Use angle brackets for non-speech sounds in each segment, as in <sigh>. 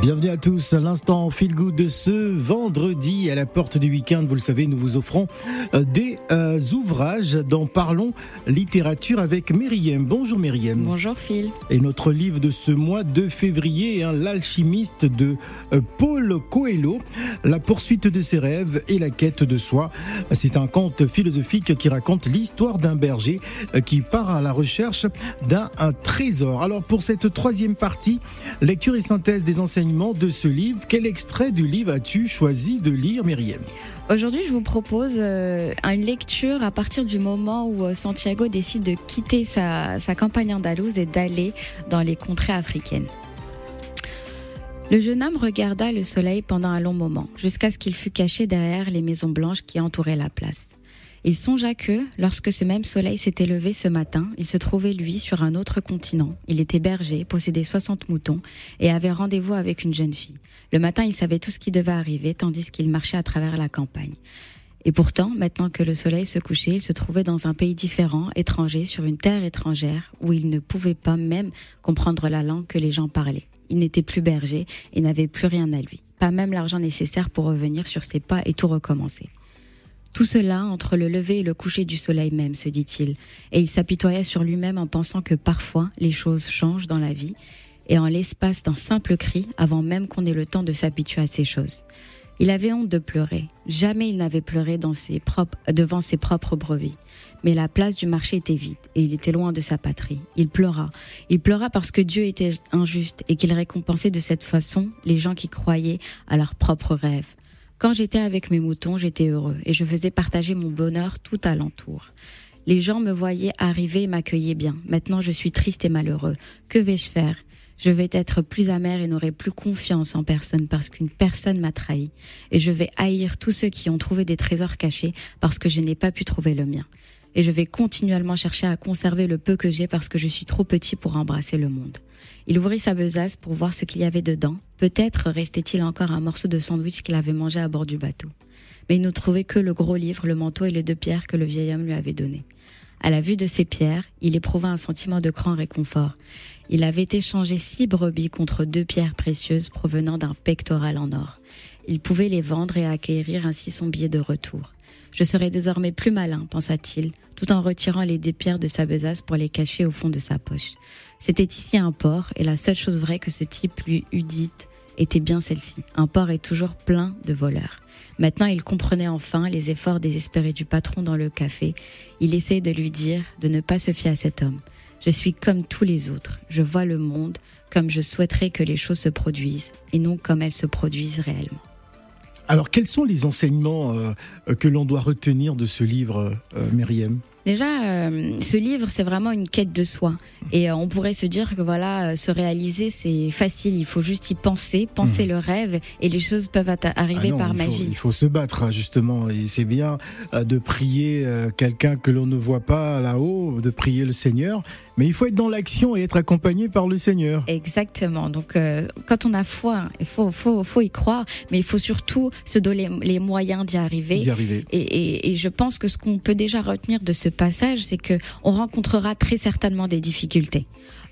Bienvenue à tous à l'instant feel good de ce vendredi à la porte du week-end. Vous le savez, nous vous offrons euh, des euh, ouvrages dont parlons littérature avec Myriam. Bonjour Myriam. Bonjour Phil. Et notre livre de ce mois de février, hein, L'alchimiste de euh, Paul Coelho, La poursuite de ses rêves et la quête de soi. C'est un conte philosophique qui raconte l'histoire d'un berger qui part à la recherche d'un trésor. Alors pour cette troisième partie, lecture et synthèse des enseignements de ce livre. Quel extrait du livre as-tu choisi de lire, Myriam? Aujourd'hui, je vous propose euh, une lecture à partir du moment où euh, Santiago décide de quitter sa, sa campagne andalouse et d'aller dans les contrées africaines. Le jeune homme regarda le soleil pendant un long moment, jusqu'à ce qu'il fût caché derrière les maisons blanches qui entouraient la place. Il songea que, lorsque ce même soleil s'était levé ce matin, il se trouvait lui sur un autre continent. Il était berger, possédait 60 moutons et avait rendez-vous avec une jeune fille. Le matin, il savait tout ce qui devait arriver tandis qu'il marchait à travers la campagne. Et pourtant, maintenant que le soleil se couchait, il se trouvait dans un pays différent, étranger, sur une terre étrangère, où il ne pouvait pas même comprendre la langue que les gens parlaient. Il n'était plus berger et n'avait plus rien à lui. Pas même l'argent nécessaire pour revenir sur ses pas et tout recommencer. Tout cela entre le lever et le coucher du soleil même, se dit-il, et il s'apitoya sur lui-même en pensant que parfois les choses changent dans la vie, et en l'espace d'un simple cri, avant même qu'on ait le temps de s'habituer à ces choses. Il avait honte de pleurer. Jamais il n'avait pleuré devant ses propres brebis. Mais la place du marché était vide et il était loin de sa patrie. Il pleura. Il pleura parce que Dieu était injuste et qu'il récompensait de cette façon les gens qui croyaient à leurs propres rêves. Quand j'étais avec mes moutons, j'étais heureux et je faisais partager mon bonheur tout alentour. Les gens me voyaient arriver et m'accueillaient bien. Maintenant, je suis triste et malheureux. Que vais-je faire? Je vais être plus amer et n'aurai plus confiance en personne parce qu'une personne m'a trahi. Et je vais haïr tous ceux qui ont trouvé des trésors cachés parce que je n'ai pas pu trouver le mien. Et je vais continuellement chercher à conserver le peu que j'ai parce que je suis trop petit pour embrasser le monde. Il ouvrit sa besace pour voir ce qu'il y avait dedans. Peut-être restait-il encore un morceau de sandwich qu'il avait mangé à bord du bateau. Mais il ne trouvait que le gros livre, le manteau et les deux pierres que le vieil homme lui avait donnés. À la vue de ces pierres, il éprouva un sentiment de grand réconfort. Il avait échangé six brebis contre deux pierres précieuses provenant d'un pectoral en or. Il pouvait les vendre et acquérir ainsi son billet de retour. Je serai désormais plus malin, pensa-t-il, tout en retirant les deux pierres de sa besace pour les cacher au fond de sa poche. C'était ici un port, et la seule chose vraie que ce type lui eût dite était bien celle-ci. Un port est toujours plein de voleurs. Maintenant, il comprenait enfin les efforts désespérés du patron dans le café. Il essayait de lui dire de ne pas se fier à cet homme. Je suis comme tous les autres. Je vois le monde comme je souhaiterais que les choses se produisent et non comme elles se produisent réellement. Alors, quels sont les enseignements euh, que l'on doit retenir de ce livre, euh, Myriam? Déjà, euh, ce livre, c'est vraiment une quête de soi. Et euh, on pourrait se dire que voilà, euh, se réaliser, c'est facile. Il faut juste y penser, penser mmh. le rêve, et les choses peuvent arriver ah par magie. il faut se battre, hein, justement. Et c'est bien de prier quelqu'un que l'on ne voit pas là-haut, de prier le Seigneur. Mais il faut être dans l'action et être accompagné par le Seigneur. Exactement. Donc, quand on a foi, il faut, faut, faut y croire, mais il faut surtout se donner les moyens d'y arriver. D'y arriver. Et, et, et je pense que ce qu'on peut déjà retenir de ce passage, c'est que on rencontrera très certainement des difficultés.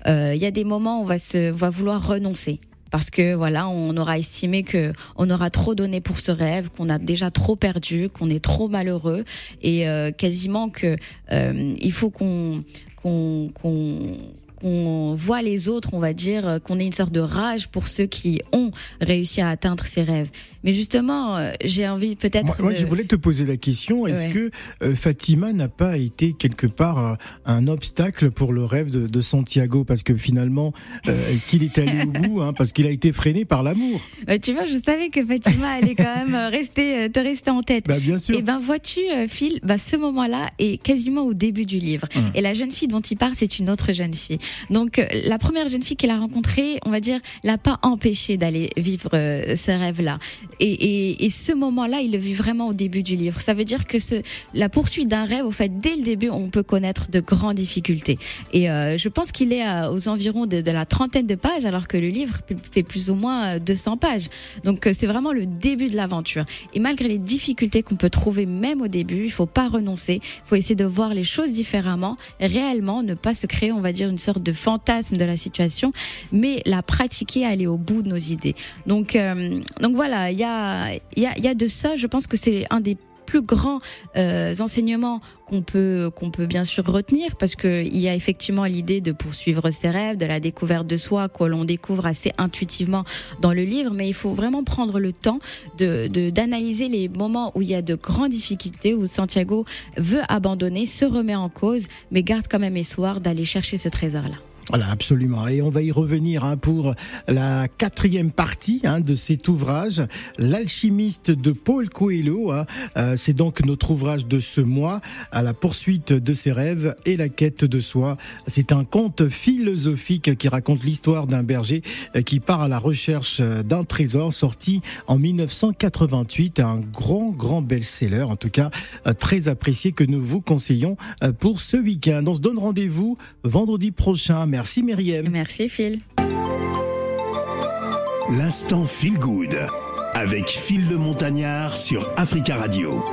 Euh, il y a des moments où on va se, va vouloir renoncer parce que voilà, on aura estimé que on aura trop donné pour ce rêve, qu'on a déjà trop perdu, qu'on est trop malheureux et euh, quasiment que euh, il faut qu'on qu'on qu'on voit les autres, on va dire, qu'on ait une sorte de rage pour ceux qui ont réussi à atteindre ces rêves. Mais justement, euh, j'ai envie peut-être. Moi, je voulais te poser la question est-ce que euh, Fatima n'a pas été quelque part euh, un obstacle pour le rêve de, Santiago? Parce que finalement, est-ce qu'il est allé au <laughs> bout hein, Parce qu'il a été freiné par l'amour? Bah, tu vois, je savais que Fatima allait quand même rester, te rester en tête. Bah, bien sûr. Et eh ben, vois-tu, Phil, bah, ce moment-là est quasiment au début du livre. Hum. Et la jeune fille dont il parle, c'est une autre jeune fille. Donc la première jeune fille qu'il a rencontrée, on va dire, l'a pas empêché d'aller vivre ce rêve-là. Et, et, et, ce moment-là, il le vit vraiment au début du livre. Ça veut dire que ce, la poursuite d'un rêve, au fait, dès le début, on peut connaître de grandes difficultés. Et je pense qu'il est aux environs de, de la trentaine de pages, alors que le livre fait plus ou moins 200 pages. Donc c'est vraiment le début de l'aventure. Et malgré les difficultés qu'on peut trouver même au début, il faut pas renoncer. Il faut essayer de voir les choses différemment, réellement, ne pas se créer, on va dire, une sorte de fantasme de la situation, mais la pratiquer, aller au bout de nos idées. Donc, euh, donc voilà, il y a, y, a, y a de ça. Je pense que c'est un des plus grands euh, enseignements qu'on peut qu'on peut bien sûr retenir parce que il y a effectivement l'idée de poursuivre ses rêves, de la découverte de soi que l'on découvre assez intuitivement dans le livre, mais il faut vraiment prendre le temps de d'analyser les moments où il y a de grandes difficultés où Santiago veut abandonner, se remet en cause, mais garde quand même espoir d'aller chercher ce trésor là. Voilà, absolument. Et on va y revenir hein, pour la quatrième partie hein, de cet ouvrage, L'alchimiste de Paul Coelho. Hein. Euh, c'est donc notre ouvrage de ce mois, à la poursuite de ses rêves et la quête de soi. C'est un conte philosophique qui raconte l'histoire d'un berger euh, qui part à la recherche euh, d'un trésor sorti en 1988. Un grand, grand best-seller, en tout cas très apprécié que nous vous conseillons pour ce week-end. On se donne rendez-vous vendredi prochain. Merci Myriam. Merci Phil. L'instant Feel Good avec Phil le Montagnard sur Africa Radio.